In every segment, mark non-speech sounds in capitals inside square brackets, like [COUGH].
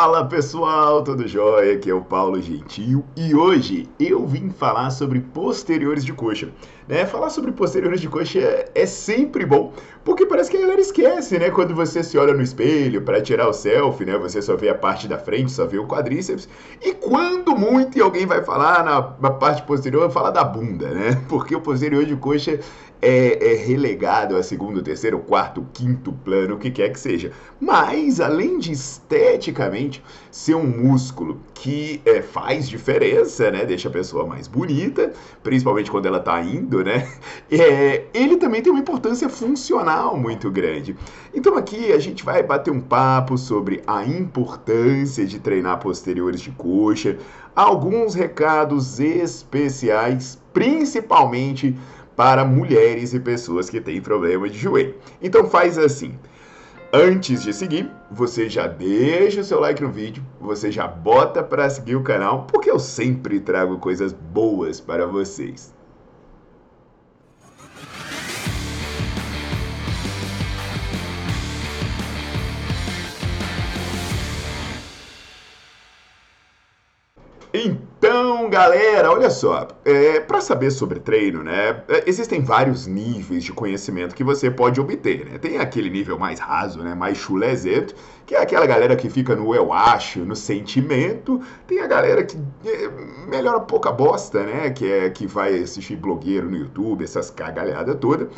Fala pessoal, tudo jóia? Aqui é o Paulo Gentil e hoje eu vim falar sobre posteriores de coxa. Né? Falar sobre posteriores de coxa é, sempre bom, porque parece que a galera esquece, né? Quando você se olha no espelho para tirar o selfie, né? Você só vê a parte da frente, só vê o quadríceps. E quando muito alguém vai falar na, na parte posterior, fala da bunda, né? [LAUGHS] Porque o posterior de coxa é, é, relegado a segundo, terceiro, quarto, quinto plano, o que quer que seja. Mas, além de esteticamente ser um músculo que é, faz diferença, né? Deixa a pessoa mais bonita, principalmente quando ela tá indo, né? [LAUGHS] É, ele também tem uma importância funcional muito grande. Então aqui a gente vai bater um papo sobre a importância de treinar posteriores de coxa, alguns recados especiais, principalmente para mulheres e pessoas que têm problema de joelho. Então faz assim. Antes de seguir, você já deixa o seu like no vídeo, você já bota para seguir o canal, porque eu sempre trago coisas boas para vocês. Então, galera, olha só, é, para saber sobre treino, né, é, existem vários níveis de conhecimento que você pode obter, né? Tem aquele nível mais raso, né, mais chulezento, que é aquela galera que fica no eu acho, no sentimento. Tem a galera que é, melhora pouca bosta, né, que é que vai assistir blogueiro no YouTube, essas cagalhadas toda.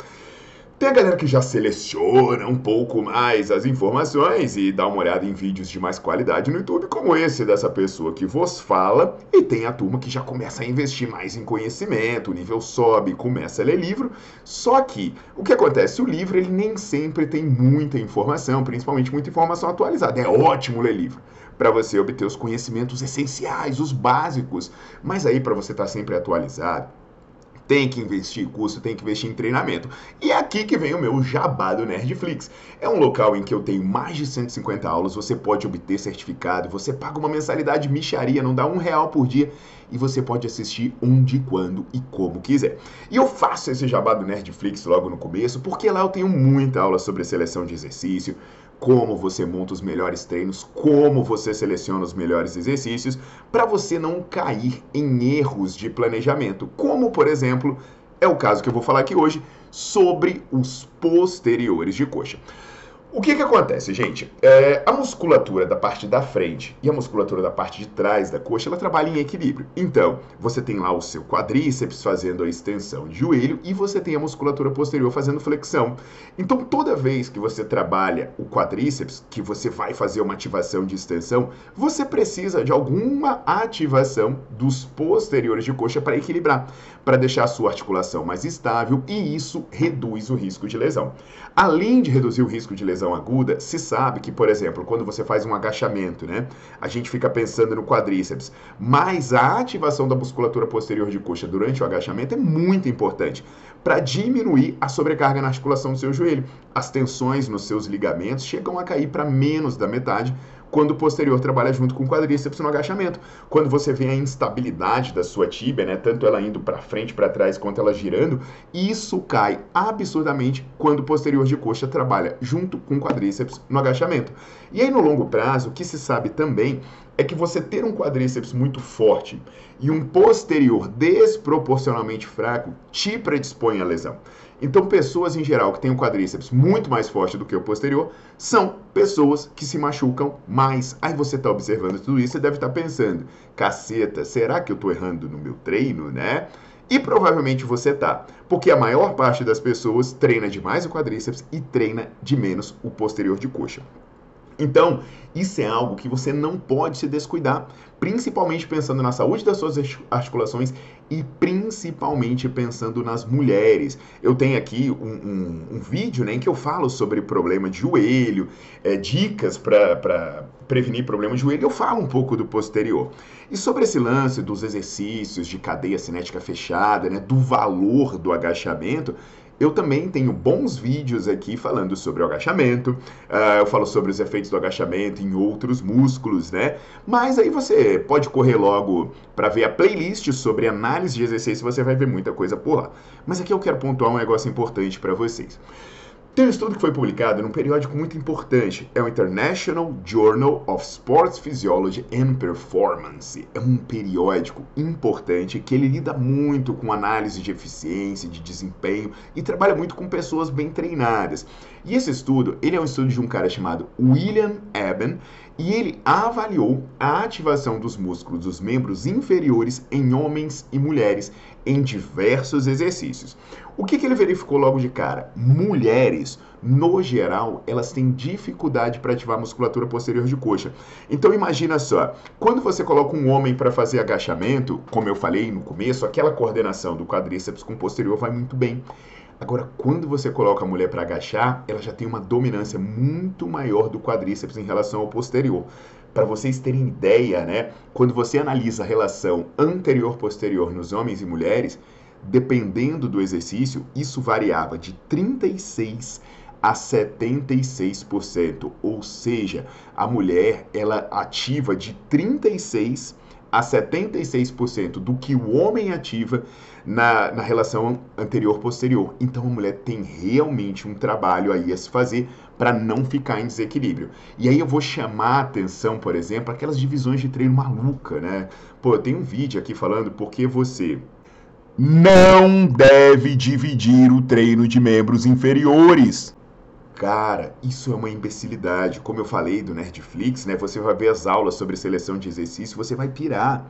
Tem a galera que já seleciona um pouco mais as informações e dá uma olhada em vídeos de mais qualidade no YouTube, como esse dessa pessoa que vos fala. E tem a turma que já começa a investir mais em conhecimento, o nível sobe, começa a ler livro. Só que o que acontece? O livro ele nem sempre tem muita informação, principalmente muita informação atualizada. É ótimo ler livro para você obter os conhecimentos essenciais, os básicos. Mas aí, para você estar tá sempre atualizado, tem que investir em curso, tem que investir em treinamento. E é aqui que vem o meu jabá do Nerdflix. É um local em que eu tenho mais de 150 aulas, você pode obter certificado, você paga uma mensalidade micharia, não dá um real por dia e você pode assistir onde, quando e como quiser. E eu faço esse jabá do Nerdflix logo no começo, porque lá eu tenho muita aula sobre seleção de exercício, como você monta os melhores treinos, como você seleciona os melhores exercícios, para você não cair em erros de planejamento, como por exemplo é o caso que eu vou falar aqui hoje sobre os posteriores de coxa. O que que acontece, gente? É, a musculatura da parte da frente e a musculatura da parte de trás da coxa, ela trabalha em equilíbrio. Então, você tem lá o seu quadríceps fazendo a extensão de joelho e você tem a musculatura posterior fazendo flexão. Então, toda vez que você trabalha o quadríceps, que você vai fazer uma ativação de extensão, você precisa de alguma ativação dos posteriores de coxa para equilibrar, para deixar a sua articulação mais estável e isso reduz o risco de lesão. Além de reduzir o risco de lesão, lesão aguda, se sabe que, por exemplo, quando você faz um agachamento, né, a gente fica pensando no quadríceps, mas a ativação da musculatura posterior de coxa durante o agachamento é muito importante para diminuir a sobrecarga na articulação do seu joelho. As tensões nos seus ligamentos chegam a cair para menos da metade quando o posterior trabalha junto com o quadríceps no agachamento. Quando você vê a instabilidade da sua tíbia, né, tanto ela indo para frente, para trás, quanto ela girando, isso cai absurdamente quando o posterior de coxa trabalha junto com o quadríceps no agachamento. E aí no longo prazo, o que se sabe também é que você ter um quadríceps muito forte e um posterior desproporcionalmente fraco te predispõe à lesão. Então, pessoas em geral que têm um quadríceps muito mais forte do que o posterior são pessoas que se machucam mais. Aí você está observando tudo isso e deve estar tá pensando: caceta, será que eu estou errando no meu treino, né? E provavelmente você tá, porque a maior parte das pessoas treina demais o quadríceps e treina de menos o posterior de coxa. Então, isso é algo que você não pode se descuidar, principalmente pensando na saúde das suas articulações e principalmente pensando nas mulheres. Eu tenho aqui um, um, um vídeo né, em que eu falo sobre problema de joelho, é, dicas para prevenir problema de joelho, eu falo um pouco do posterior. E sobre esse lance dos exercícios de cadeia cinética fechada, né, do valor do agachamento, eu também tenho bons vídeos aqui falando sobre o agachamento, uh, eu falo sobre os efeitos do agachamento em outros músculos, né? Mas aí você pode correr logo para ver a playlist sobre análise de exercício, você vai ver muita coisa por lá. Mas aqui eu quero pontuar um negócio importante para vocês. Tem um estudo que foi publicado num periódico muito importante, é o International Journal of Sports Physiology and Performance. É um periódico importante que ele lida muito com análise de eficiência, de desempenho e trabalha muito com pessoas bem treinadas. E esse estudo, ele é um estudo de um cara chamado William Eben, e ele avaliou a ativação dos músculos dos membros inferiores em homens e mulheres em diversos exercícios. O que, que ele verificou logo de cara? Mulheres, no geral, elas têm dificuldade para ativar a musculatura posterior de coxa. Então imagina só, quando você coloca um homem para fazer agachamento, como eu falei no começo, aquela coordenação do quadríceps com o posterior vai muito bem. Agora, quando você coloca a mulher para agachar, ela já tem uma dominância muito maior do quadríceps em relação ao posterior. Para vocês terem ideia, né? Quando você analisa a relação anterior-posterior nos homens e mulheres, dependendo do exercício, isso variava de 36 a 76%, ou seja, a mulher ela ativa de 36 a 76% do que o homem ativa na, na relação anterior-posterior. Então a mulher tem realmente um trabalho aí a se fazer para não ficar em desequilíbrio. E aí eu vou chamar a atenção, por exemplo, aquelas divisões de treino maluca, né? Pô, tenho um vídeo aqui falando porque você não deve dividir o treino de membros inferiores. Cara, isso é uma imbecilidade. Como eu falei do Nerdflix, né? Você vai ver as aulas sobre seleção de exercício, você vai pirar.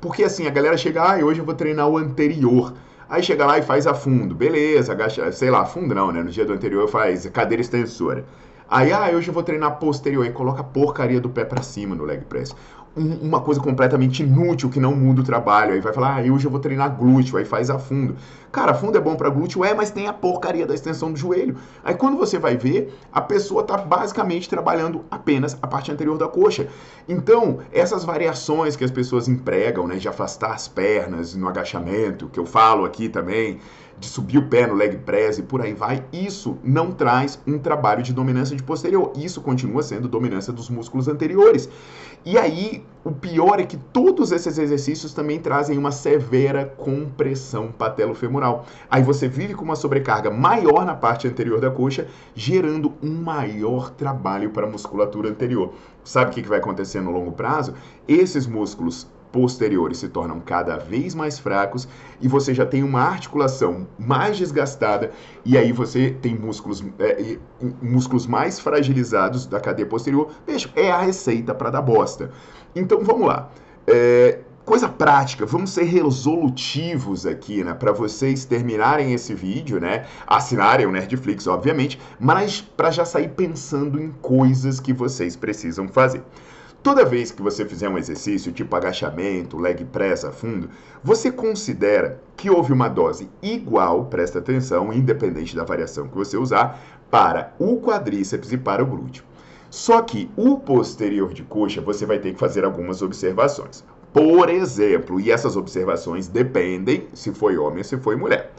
Porque assim, a galera chega, ah, hoje eu vou treinar o anterior. Aí chega lá e faz a fundo. Beleza, agacha, sei lá, fundo não, né? No dia do anterior faz cadeira extensora. Aí, ah, hoje eu vou treinar posterior. Aí coloca a porcaria do pé para cima no leg press um, uma coisa completamente inútil que não muda o trabalho. Aí vai falar, ah, hoje eu vou treinar glúteo, aí faz a fundo. Cara, fundo é bom para glúteo, é, mas tem a porcaria da extensão do joelho. Aí quando você vai ver, a pessoa está basicamente trabalhando apenas a parte anterior da coxa. Então, essas variações que as pessoas empregam, né, de afastar as pernas no agachamento, que eu falo aqui também, de subir o pé no leg press e por aí vai, isso não traz um trabalho de dominância de posterior. Isso continua sendo dominância dos músculos anteriores. E aí, o pior é que todos esses exercícios também trazem uma severa compressão patelofemoral. Aí você vive com uma sobrecarga maior na parte anterior da coxa, gerando um maior trabalho para a musculatura anterior. Sabe o que vai acontecer no longo prazo? Esses músculos posteriores se tornam cada vez mais fracos e você já tem uma articulação mais desgastada e aí você tem músculos, é, músculos mais fragilizados da cadeia posterior. Veja, é a receita para dar bosta. Então vamos lá. É, coisa prática, vamos ser resolutivos aqui, né, para vocês terminarem esse vídeo, né, assinarem o Nerdflix, obviamente, mas para já sair pensando em coisas que vocês precisam fazer. Toda vez que você fizer um exercício tipo agachamento, leg press a fundo, você considera que houve uma dose igual, presta atenção, independente da variação que você usar, para o quadríceps e para o glúteo. Só que o posterior de coxa você vai ter que fazer algumas observações. Por exemplo, e essas observações dependem se foi homem ou se foi mulher.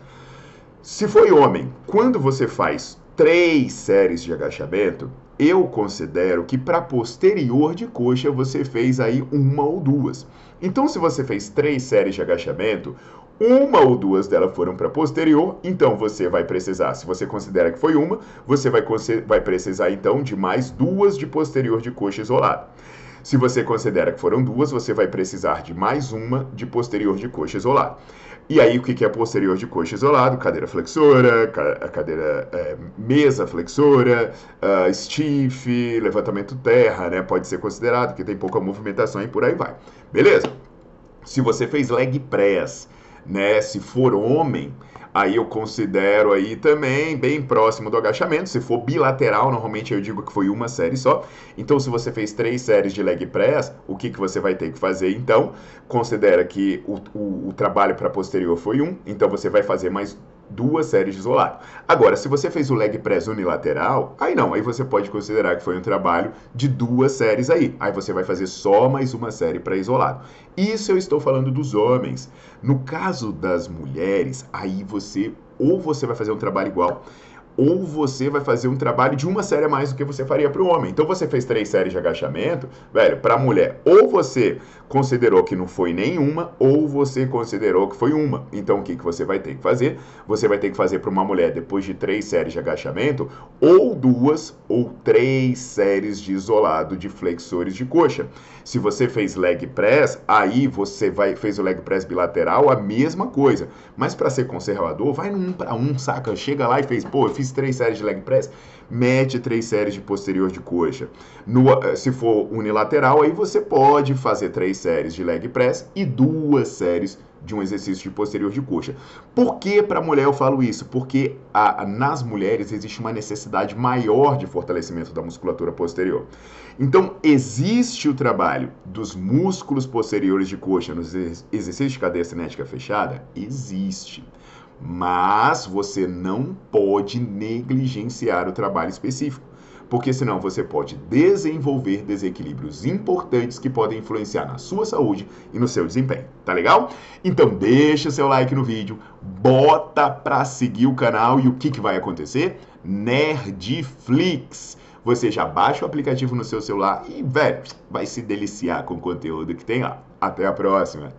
Se foi homem, quando você faz três séries de agachamento, eu considero que para posterior de coxa você fez aí uma ou duas. Então, se você fez três séries de agachamento, uma ou duas delas foram para posterior, então você vai precisar, se você considera que foi uma, você vai, vai precisar então de mais duas de posterior de coxa isolada. Se você considera que foram duas, você vai precisar de mais uma de posterior de coxa isolado. E aí, o que é posterior de coxa isolado? Cadeira flexora, cadeira é, mesa flexora, uh, stiff, levantamento terra, né? Pode ser considerado, que tem pouca movimentação e por aí vai. Beleza? Se você fez leg press, né? Se for homem, aí eu considero aí também bem próximo do agachamento. Se for bilateral, normalmente eu digo que foi uma série só. Então, se você fez três séries de leg press, o que, que você vai ter que fazer então? Considera que o, o, o trabalho para posterior foi um, então você vai fazer mais duas séries de isolado. Agora, se você fez o leg press unilateral, aí não, aí você pode considerar que foi um trabalho de duas séries aí. Aí você vai fazer só mais uma série para isolado. Isso eu estou falando dos homens. No caso das mulheres, aí você ou você vai fazer um trabalho igual ou você vai fazer um trabalho de uma série a mais do que você faria para o homem. Então você fez três séries de agachamento, velho, para a mulher, ou você considerou que não foi nenhuma, ou você considerou que foi uma. Então o que, que você vai ter que fazer? Você vai ter que fazer para uma mulher, depois de três séries de agachamento, ou duas ou três séries de isolado de flexores de coxa. Se você fez leg press, aí você vai fez o leg press bilateral, a mesma coisa. Mas para ser conservador, vai num para um, saca? Chega lá e fez, pô, eu fiz três séries de leg press, mete três séries de posterior de coxa. No, eh, se for unilateral, aí você pode fazer três séries de leg press e duas séries de um exercício de posterior de coxa. Por que para a mulher eu falo isso? Porque a, nas mulheres existe uma necessidade maior de fortalecimento da musculatura posterior. Então, existe o trabalho dos músculos posteriores de coxa nos exercícios de cadeia cinética fechada? Existe. Mas você não pode negligenciar o trabalho específico porque senão você pode desenvolver desequilíbrios importantes que podem influenciar na sua saúde e no seu desempenho, tá legal? Então deixa seu like no vídeo, bota pra seguir o canal e o que, que vai acontecer? Nerdflix! Você já baixa o aplicativo no seu celular e, velho, vai se deliciar com o conteúdo que tem lá. Até a próxima!